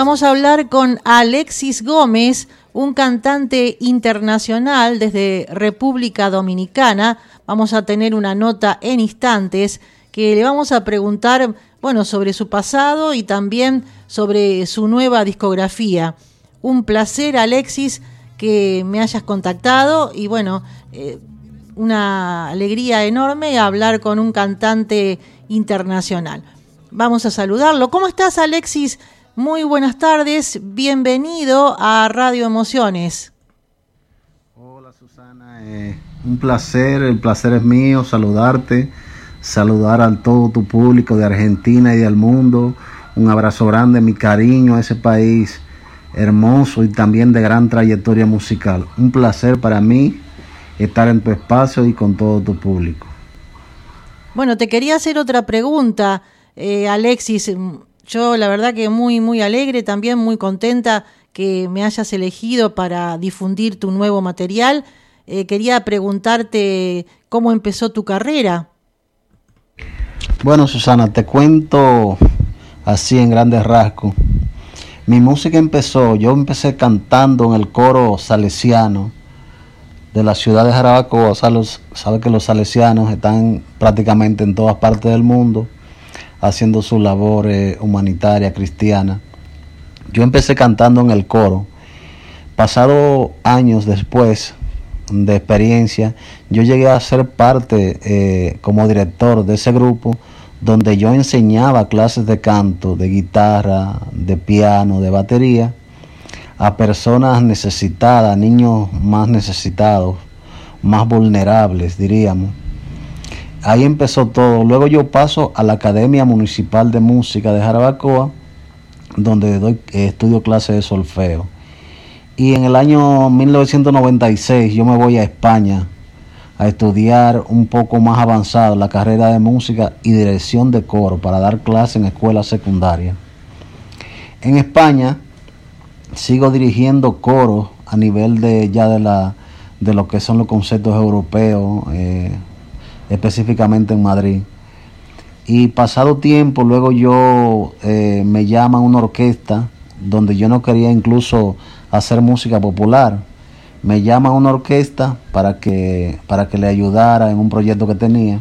Vamos a hablar con Alexis Gómez, un cantante internacional desde República Dominicana. Vamos a tener una nota en instantes que le vamos a preguntar, bueno, sobre su pasado y también sobre su nueva discografía. Un placer, Alexis, que me hayas contactado y bueno, eh, una alegría enorme hablar con un cantante internacional. Vamos a saludarlo. ¿Cómo estás, Alexis? Muy buenas tardes, bienvenido a Radio Emociones. Hola Susana, eh, un placer, el placer es mío saludarte, saludar a todo tu público de Argentina y del mundo, un abrazo grande, mi cariño a ese país hermoso y también de gran trayectoria musical. Un placer para mí estar en tu espacio y con todo tu público. Bueno, te quería hacer otra pregunta, eh, Alexis. Yo la verdad que muy, muy alegre, también muy contenta que me hayas elegido para difundir tu nuevo material. Eh, quería preguntarte cómo empezó tu carrera. Bueno, Susana, te cuento así en grandes rasgos. Mi música empezó, yo empecé cantando en el coro salesiano de la ciudad de Jarabacoa. Sabe que los salesianos están prácticamente en todas partes del mundo haciendo su labor humanitaria cristiana. Yo empecé cantando en el coro. Pasado años después de experiencia, yo llegué a ser parte eh, como director de ese grupo donde yo enseñaba clases de canto, de guitarra, de piano, de batería a personas necesitadas, niños más necesitados, más vulnerables, diríamos. Ahí empezó todo. Luego yo paso a la Academia Municipal de Música de Jarabacoa, donde eh, estudio clases de solfeo. Y en el año 1996 yo me voy a España a estudiar un poco más avanzado la carrera de música y dirección de coro para dar clases en escuelas secundarias. En España sigo dirigiendo coros a nivel de ya de la de lo que son los conceptos europeos, eh, específicamente en Madrid. Y pasado tiempo, luego yo eh, me llaman una orquesta donde yo no quería incluso hacer música popular. Me llaman una orquesta para que, para que le ayudara en un proyecto que tenía.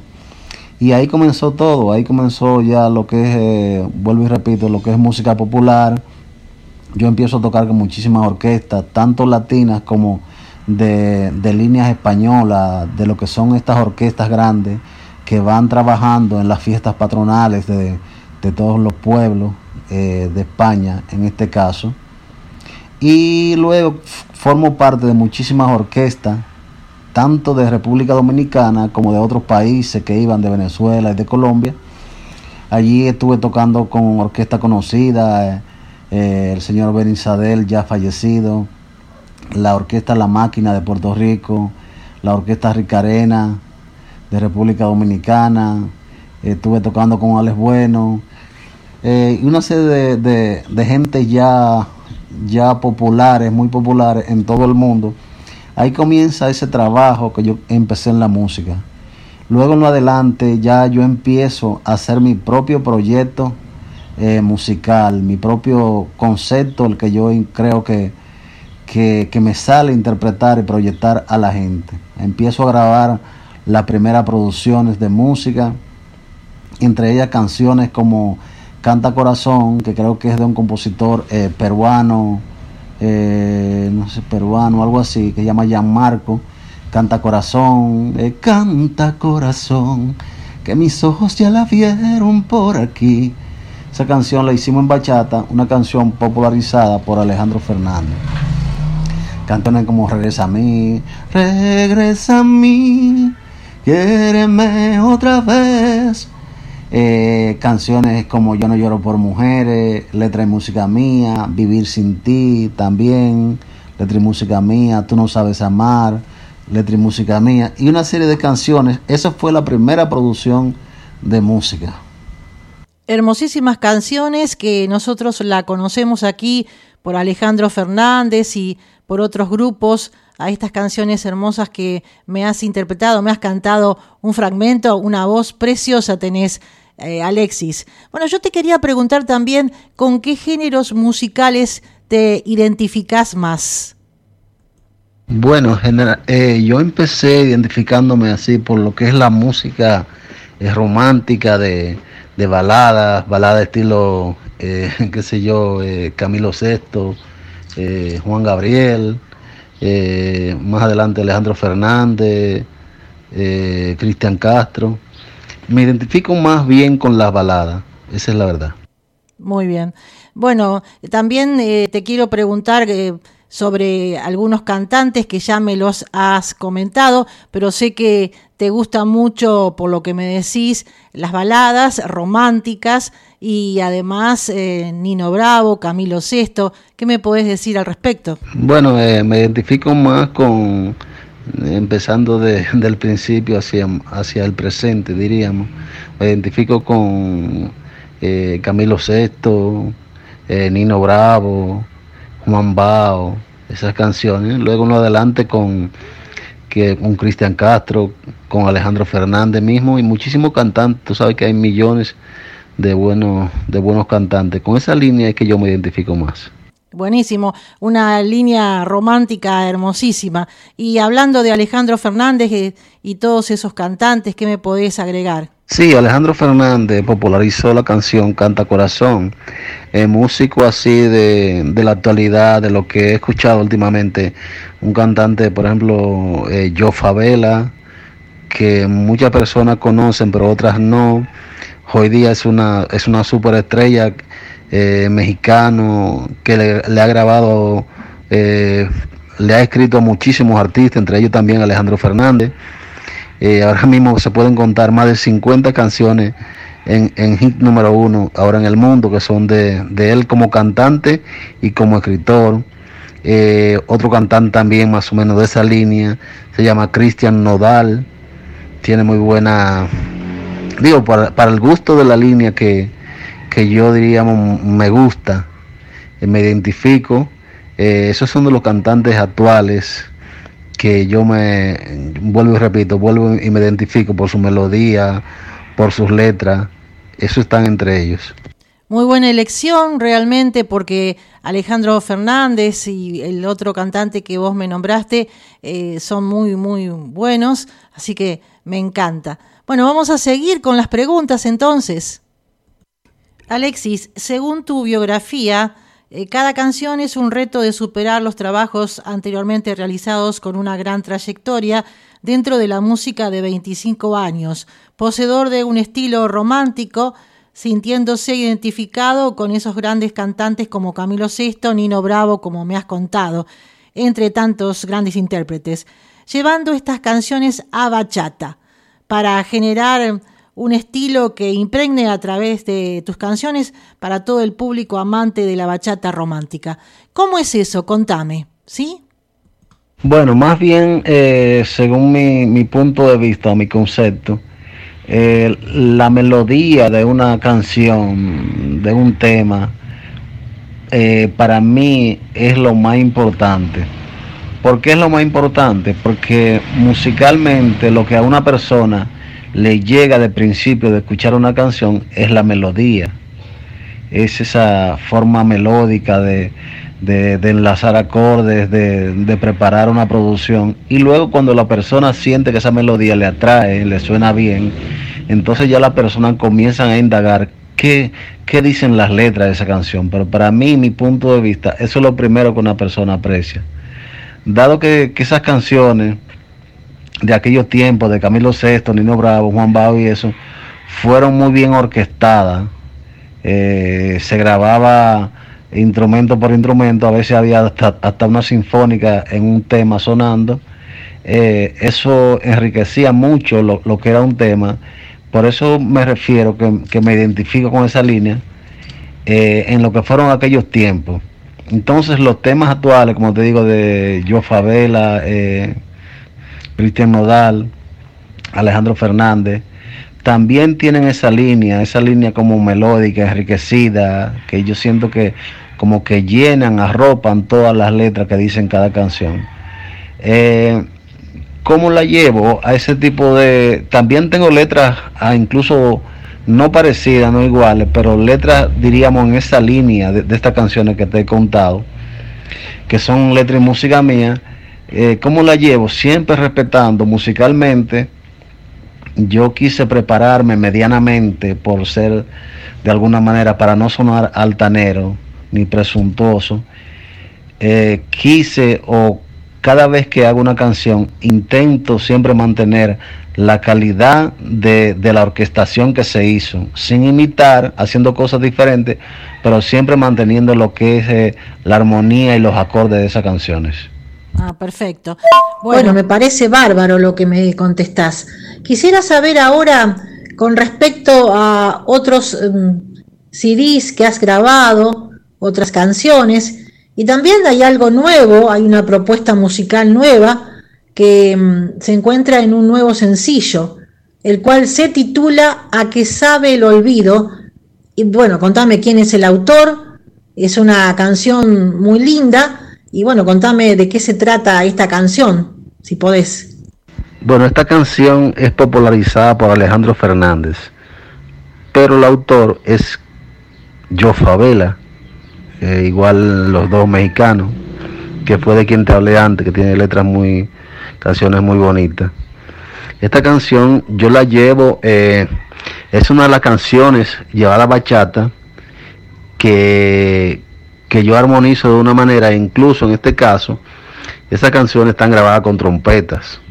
Y ahí comenzó todo, ahí comenzó ya lo que es, eh, vuelvo y repito, lo que es música popular, yo empiezo a tocar con muchísimas orquestas, tanto latinas como de, líneas españolas, de lo que son estas orquestas grandes que van trabajando en las fiestas patronales de, todos los pueblos eh, de España, en este caso. Y luego formo parte de muchísimas orquestas, tanto de República Dominicana como de otros países que iban de Venezuela y de Colombia. Allí estuve tocando con orquestas conocidas, eh, el señor Benisadel ya fallecido, la orquesta La Máquina de Puerto Rico, la orquesta Ricarena de República Dominicana, estuve tocando con Alex Bueno, eh, una serie de, de, gente ya, ya populares, muy populares en todo el mundo. Ahí comienza ese trabajo que yo empecé en la música. Luego en lo adelante ya yo empiezo a hacer mi propio proyecto eh, musical, mi propio concepto, el que yo creo que, que, me sale interpretar y proyectar a la gente. Empiezo a grabar las primeras producciones de música, entre ellas canciones como Canta Corazón, que creo que es de un compositor eh, peruano, eh, no sé, peruano, algo así, que se llama Gianmarco. Canta Corazón, Canta Corazón, que mis ojos ya la vieron por aquí. Esa canción la hicimos en bachata, una canción popularizada por Alejandro Fernández. Canciones como Regresa a mí, regresa a mí, quiéreme otra vez. Eh, canciones como Yo no lloro por mujeres, Letra y música mía, Vivir sin ti también, Letra y música mía, Tú no sabes amar, Letra y música mía, y una serie de canciones. Esa fue la primera producción de música hermosísimas canciones que nosotros la conocemos aquí por Alejandro Fernández y por otros grupos, a estas canciones hermosas que me has interpretado, me has cantado un fragmento, una voz preciosa tenés, eh, Alexis. Bueno, yo te quería preguntar también con qué géneros musicales te identificas más. Bueno, eh, yo empecé identificándome así por lo que es la música eh, romántica de, de baladas, baladas estilo, qué sé yo, Camilo VI, Juan Gabriel, más adelante Alejandro Fernández, Cristian Castro me identifico más bien con las baladas, esa es la verdad. Muy bien. Bueno, también eh, te quiero preguntar eh, sobre algunos cantantes que ya me los has comentado, pero sé que te gusta mucho, por lo que me decís, las baladas románticas y además eh, Nino Bravo, Camilo Sesto. ¿Qué me podés decir al respecto? Bueno, me identifico más con empezando de, del principio hacia, hacia el presente, diríamos. Me identifico con eh, Camilo VI, eh, Nino Bravo, Juan Bao, esas canciones. Luego uno adelante con, que, con Cristian Castro, con Alejandro Fernández mismo y muchísimos cantantes. Tú sabes que hay millones de buenos, de buenos cantantes. Con esa línea es que yo me identifico más. Buenísimo, una línea romántica hermosísima. Y hablando de Alejandro Fernández eh, y todos esos cantantes, ¿qué me podés agregar? Sí, Alejandro Fernández popularizó la canción Canta Corazón. Eh, músico así de, de, la actualidad, de lo que he escuchado últimamente. Un cantante, por ejemplo, eh, Joe Favela, que muchas personas conocen, pero otras no. Hoy día es una, es una superestrella eh, mexicano que le, ha grabado, eh, le ha escrito a muchísimos artistas, entre ellos también Alejandro Fernández. Eh, ahora mismo se pueden contar más de 50 canciones en, hit número uno ahora en el mundo, que son de, él como cantante y como escritor. otro cantante también más o menos de esa línea se llama Cristian Nodal. Tiene muy buena, digo, para, para el gusto de la línea que, que yo diríamos me gusta, eh, me identifico. Eh, esos son de los cantantes actuales que yo me vuelvo y repito, vuelvo y me identifico por su melodía, por sus letras. Eso están entre ellos. Muy buena elección realmente porque Alejandro Fernández y el otro cantante que vos me nombraste eh, son muy, muy buenos, así que me encanta. Bueno, vamos a seguir con las preguntas entonces. Alexis, según tu biografía, cada canción es un reto de superar los trabajos anteriormente realizados con una gran trayectoria dentro de la música de 25 años, poseedor de un estilo romántico, sintiéndose identificado con esos grandes cantantes como Camilo VI, Nino Bravo, como me has contado, entre tantos grandes intérpretes, llevando estas canciones a bachata para generar un estilo que impregne a través de tus canciones para todo el público amante de la bachata romántica. ¿Cómo es eso? Contame, ¿sí? Bueno, más bien, eh, según mi, punto de vista mi concepto, eh, la melodía de una canción, de un tema, eh, para mí es lo más importante. ¿Por qué es lo más importante? Porque musicalmente lo que a una persona le llega de principio de escuchar una canción es la melodía. Es esa forma melódica de, enlazar acordes, de, preparar una producción. Y luego cuando la persona siente que esa melodía le atrae, le suena bien, entonces ya la persona comienza a indagar qué, qué dicen las letras de esa canción. Pero para mí, mi punto de vista, eso es lo primero que una persona aprecia. Dado que, que esas canciones de aquellos tiempos, de Camilo VI, Nino Bravo, Juan Bao y eso, fueron muy bien orquestadas. Eh, se grababa instrumento por instrumento, a veces había hasta, una sinfónica en un tema sonando. Eh, eso enriquecía mucho lo, que era un tema. Por eso me refiero que, me identifico con esa línea eh, en lo que fueron aquellos tiempos. Entonces los temas actuales, como te digo, de Yo Favela, Cristian Nodal, Alejandro Fernández, también tienen esa línea, esa línea como melódica, enriquecida, que yo siento que como que llenan, arropan todas las letras que dicen cada canción. Eh, ¿Cómo la llevo a ese tipo de... También tengo letras, a incluso no parecidas, no iguales, pero letras, diríamos, en esa línea de, estas canciones que te he contado, que son letras y música mía, eh, ¿cómo la llevo? Siempre respetando musicalmente. Yo quise prepararme medianamente por ser, de alguna manera, para no sonar altanero ni presuntuoso. Eh, quise o cada vez que hago una canción intento siempre mantener la calidad de, la orquestación que se hizo, sin imitar, haciendo cosas diferentes, pero siempre manteniendo lo que es eh, la armonía y los acordes de esas canciones. Ah, perfecto. Bueno, me parece bárbaro lo que me contestás. Quisiera saber ahora, con respecto a otros em, CDs que has grabado, otras canciones, y también hay algo nuevo, hay una propuesta musical nueva que mm, se encuentra en un nuevo sencillo, el cual se titula A que sabe el olvido. Y bueno, contame quién es el autor, es una canción muy linda, y bueno, contame de qué se trata esta canción, si podés. Bueno, esta canción es popularizada por Alejandro Fernández, pero el autor es Joe Favela, eh, igual los dos mexicanos, que fue de quien te hablé antes, que tiene letras muy, canciones muy bonitas. Esta canción yo la llevo, eh, es una de las canciones llevada a bachata que, que yo armonizo de una manera, incluso en este caso, esas canciones están grabadas con trompetas.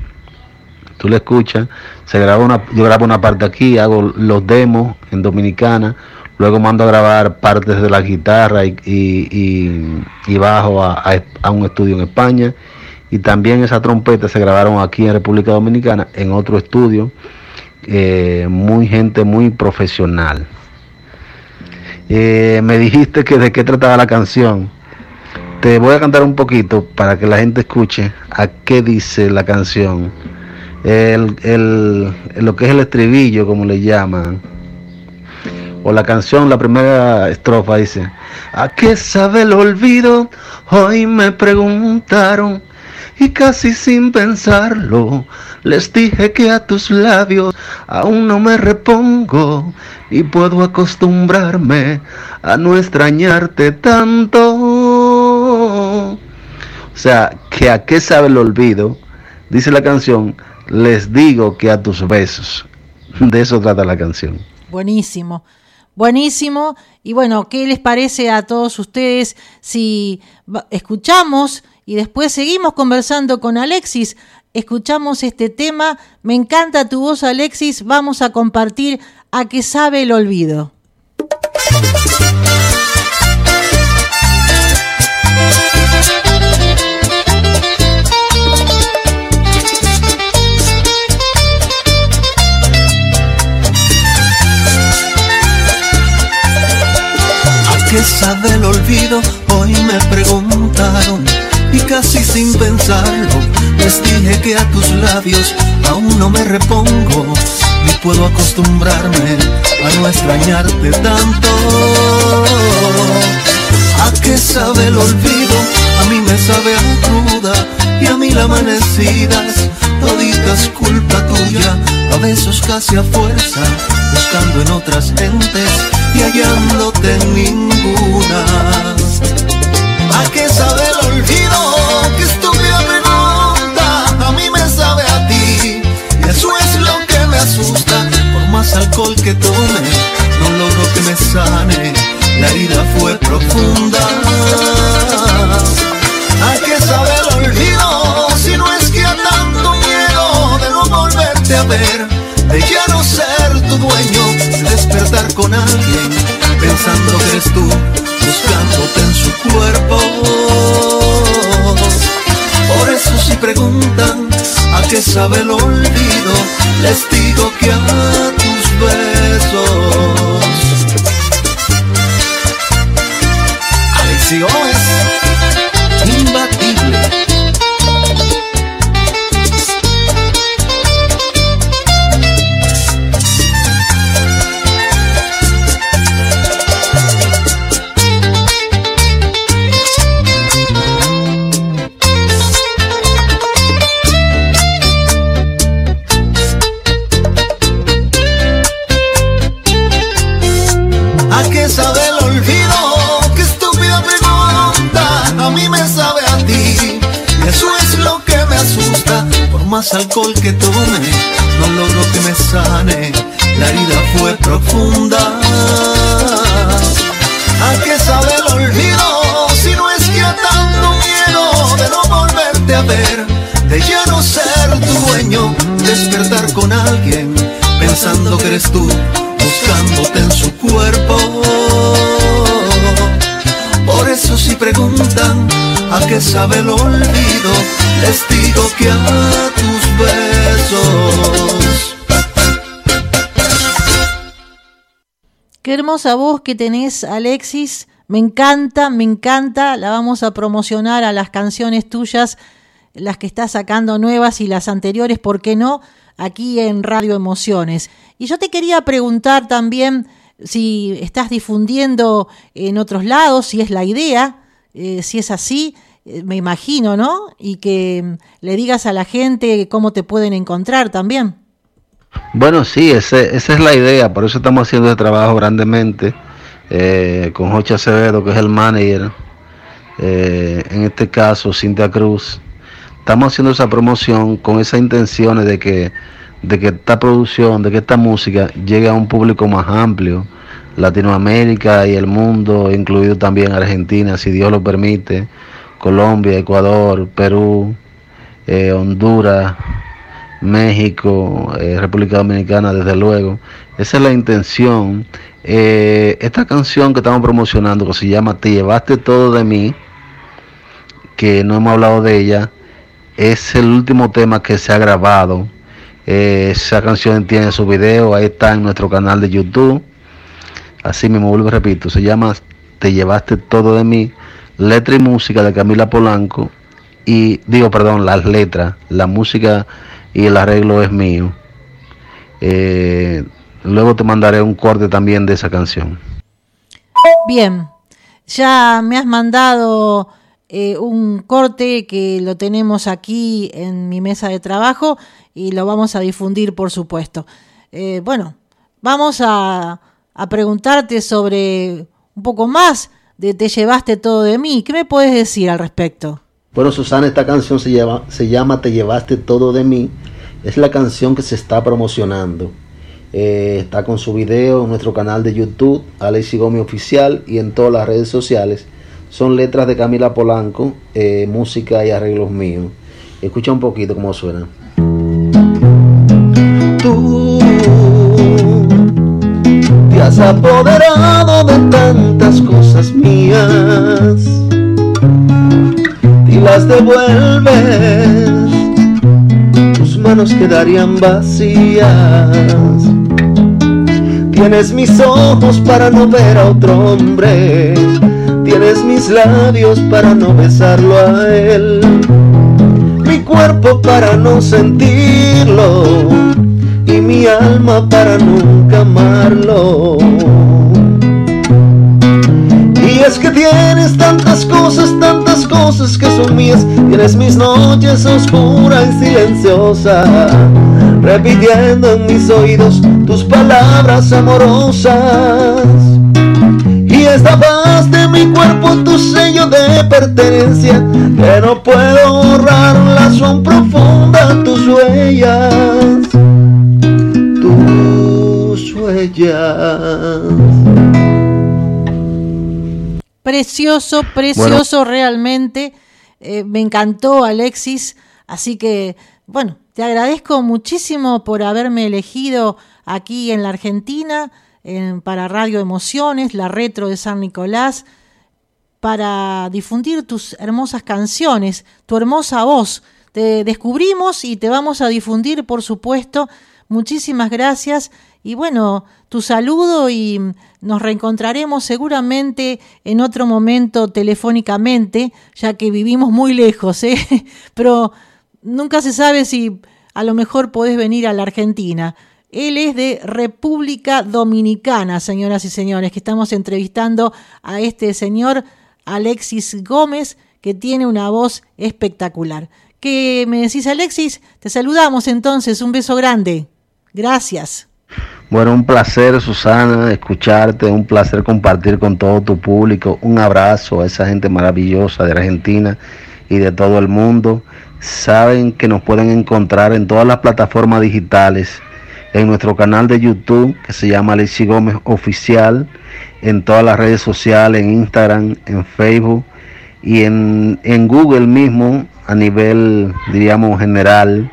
Tú la escuchas, se graba una, yo grabo una parte aquí, hago los demos en Dominicana, luego mando a grabar partes de la guitarra y, y, bajo a, a, un estudio en España y también esas trompetas se grabaron aquí en República Dominicana en otro estudio, eh, muy gente muy profesional. Eh, me dijiste que de qué trataba la canción. Te voy a cantar un poquito para que la gente escuche a qué dice la canción. El, el, lo que es el estribillo, como le llaman. O la canción, la primera estrofa dice, ¿a qué sabe el olvido? Hoy me preguntaron y casi sin pensarlo les dije que a tus labios aún no me repongo y puedo acostumbrarme a no extrañarte tanto. O sea, que a qué sabe el olvido, dice la canción, les digo que a tus besos. De eso trata la canción. Buenísimo. Buenísimo. Y bueno, ¿qué les parece a todos ustedes si escuchamos y después seguimos conversando con Alexis. Escuchamos este tema. Me encanta tu voz, Alexis. Vamos a compartir a qué sabe el olvido. ¿A qué sabe el olvido? Hoy me preguntaron y casi sin pensarlo les dije que a tus labios aún no me repongo ni puedo acostumbrarme a no extrañarte tanto. ¿A qué sabe el olvido? A mí me sabe a cruda y a mil amanecidas, toditas culpa tuya, a besos casi a fuerza, buscando en otras gentes y hallándote en ninguna. ¿A qué sabe el olvido? Qué estúpida pregunta. A mí me sabe a ti. Y eso es lo que me asusta. Por más alcohol que tome, no logro que me sane. La herida fue profunda. ¿A qué sabe el olvido? Si no es que a tanto miedo de no volverte a ver, de ya no ser tu dueño, despertar con alguien, pensando que eres tú buscándote en su si preguntan a qué sabe el olvido, les digo que a tus besos. Más alcohol que tome, no logro que me sane. La herida fue profunda. ¿A qué sabe el olvido? Si no es que tanto miedo de no volverte a ver, de ya no ser tu dueño, despertar con alguien, pensando que eres tú, buscándote en a qué sabe el olvido, les que a tus besos. Qué hermosa voz que tenés, Alexis. Me encanta, me encanta. La vamos a promocionar a las canciones tuyas, las que estás sacando nuevas y las anteriores, ¿por qué no? Aquí en Radio Emociones. Y yo te quería preguntar también si estás difundiendo en otros lados, si es la idea, eh, si es así, me imagino, ¿no? Y que le digas a la gente cómo te pueden encontrar también. Bueno, sí, ese, esa es la idea, por eso estamos haciendo el trabajo grandemente eh, con Joche Acevedo, que es el manager, eh, en este caso Cintia Cruz. Estamos haciendo esa promoción con esas intenciones de que, de que esta producción, de que esta música llegue a un público más amplio, Latinoamérica y el mundo, incluido también Argentina, si Dios lo permite, Colombia, Ecuador, Perú, eh, Honduras México, eh, República Dominicana, desde luego. Esa es la intención. Eh, esta canción que estamos promocionando, que se llama Te llevaste todo de mí, que no hemos hablado de ella, es el último tema que se ha grabado. Esa canción tiene su video, ahí está en nuestro canal de YouTube. Así mismo vuelvo repito, se llama Te llevaste todo de mí, letra y música de Camila Polanco. Y digo, perdón, las letras, la música y el arreglo es mío. Eh, luego te mandaré un corte también de esa canción. Bien, ya me has mandado eh, un corte que lo tenemos aquí en mi mesa de trabajo y lo vamos a difundir, por supuesto. Eh, bueno, vamos a, a preguntarte sobre un poco más de Te llevaste todo de mí. ¿Qué me puedes decir al respecto? Bueno, Susana, esta canción se, llama, se llama Te llevaste todo de mí. Es la canción que se está promocionando. Eh, está con su video en nuestro canal de YouTube, Alexi Gómez Oficial, y en todas las redes sociales. Son letras de Camila Polanco, eh, música y arreglos míos. Escucha un poquito cómo suena. Tú te has apoderado de tantas cosas mías. Y las devuelves, tus manos quedarían vacías. Tienes mis ojos para no ver a otro hombre, tienes mis labios para no besarlo a él, mi cuerpo para no sentirlo y mi alma para nunca amarlo. Y es que tienes tantas cosas, tantas cosas que son mías. Tienes mis noches oscuras y silenciosas, repitiendo en mis oídos tus palabras amorosas. Y esta paz de mi cuerpo, tu sello de pertenencia, que no puedo borrarlas, son profundas tus huellas, huellas. Precioso, precioso realmente. Eh, me encantó Alexis. Así que, bueno, te agradezco muchísimo por haberme elegido aquí en la Argentina para Radio Emociones, la retro de San Nicolás, para difundir tus hermosas canciones, tu hermosa voz. Te descubrimos y te vamos a difundir, por supuesto. Muchísimas gracias y bueno, tu saludo y nos reencontraremos seguramente en otro momento telefónicamente, ya que vivimos muy lejos, ¿eh? pero nunca se sabe si a lo mejor podés venir a la Argentina. Él es de República Dominicana, señoras y señores, que estamos entrevistando a este señor Alexis Gómez, que tiene una voz espectacular. ¿Qué me decís, Alexis? Te saludamos entonces, un beso grande. Gracias. Bueno, un placer, Susana, escucharte, un placer compartir con todo tu público. Un abrazo a esa gente maravillosa de Argentina y de todo el mundo. Saben que nos pueden encontrar en todas las plataformas digitales, en nuestro canal de YouTube que se llama Alexi Gómez Oficial, en todas las redes sociales, en Instagram, en Facebook y en, en Google mismo a nivel, diríamos, general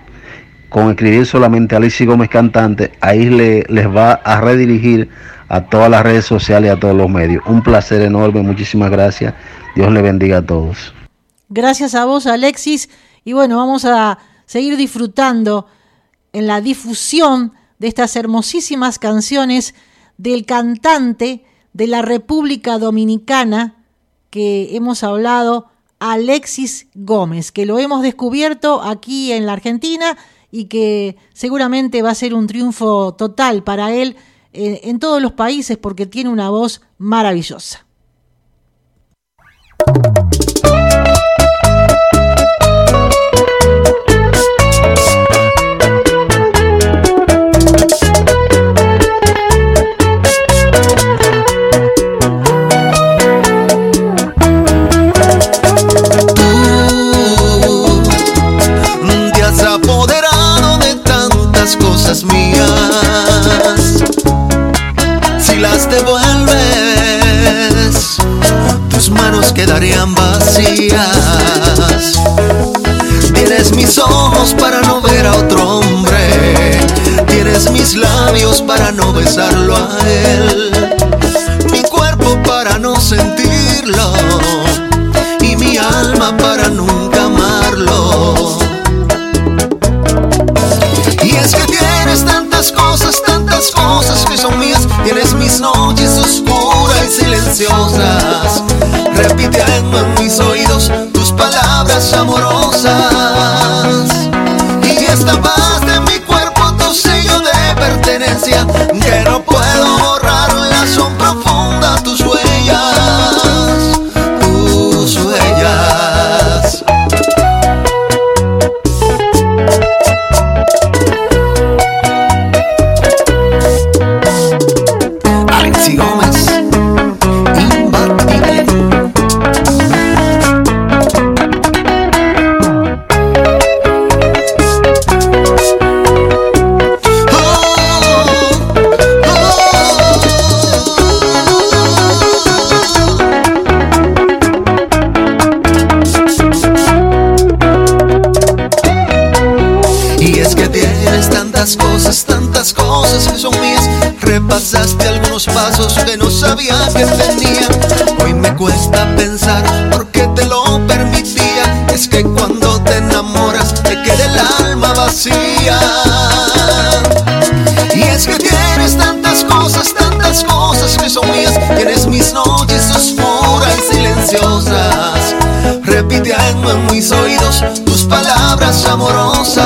con escribir solamente Alicia Gómez Cantante, ahí le, les va a redirigir a todas las redes sociales y a todos los medios. Un placer enorme, muchísimas gracias. Dios le bendiga a todos. Gracias a vos, Alexis. Y bueno, vamos a seguir disfrutando en la difusión de estas hermosísimas canciones del cantante de la República Dominicana que hemos hablado, Alexis Gómez, que lo hemos descubierto aquí en la Argentina y que seguramente va a ser un triunfo total para él eh, en todos los países porque tiene una voz maravillosa. Quedarían vacías. Tienes mis ojos para no ver a otro hombre. Tienes mis labios para no besarlo a él. Mi cuerpo para no sentirlo. Y mi alma para nunca amarlo. Y es que tienes tantas cosas, tantas cosas que son mías. Tienes mis noches oscuras y silenciosas repitiendo en mis oídos tus palabras amorosas. Y esta paz de mi cuerpo, tu sello de pertenencia, pasos que no sabía que tenía. Hoy me cuesta pensar por qué te lo permitía. Es que cuando te enamoras te queda el alma vacía. Y es que tienes tantas cosas, tantas cosas que son mías. Tienes mis noches oscuras y silenciosas. Repitiendo en mis oídos tus palabras amorosas.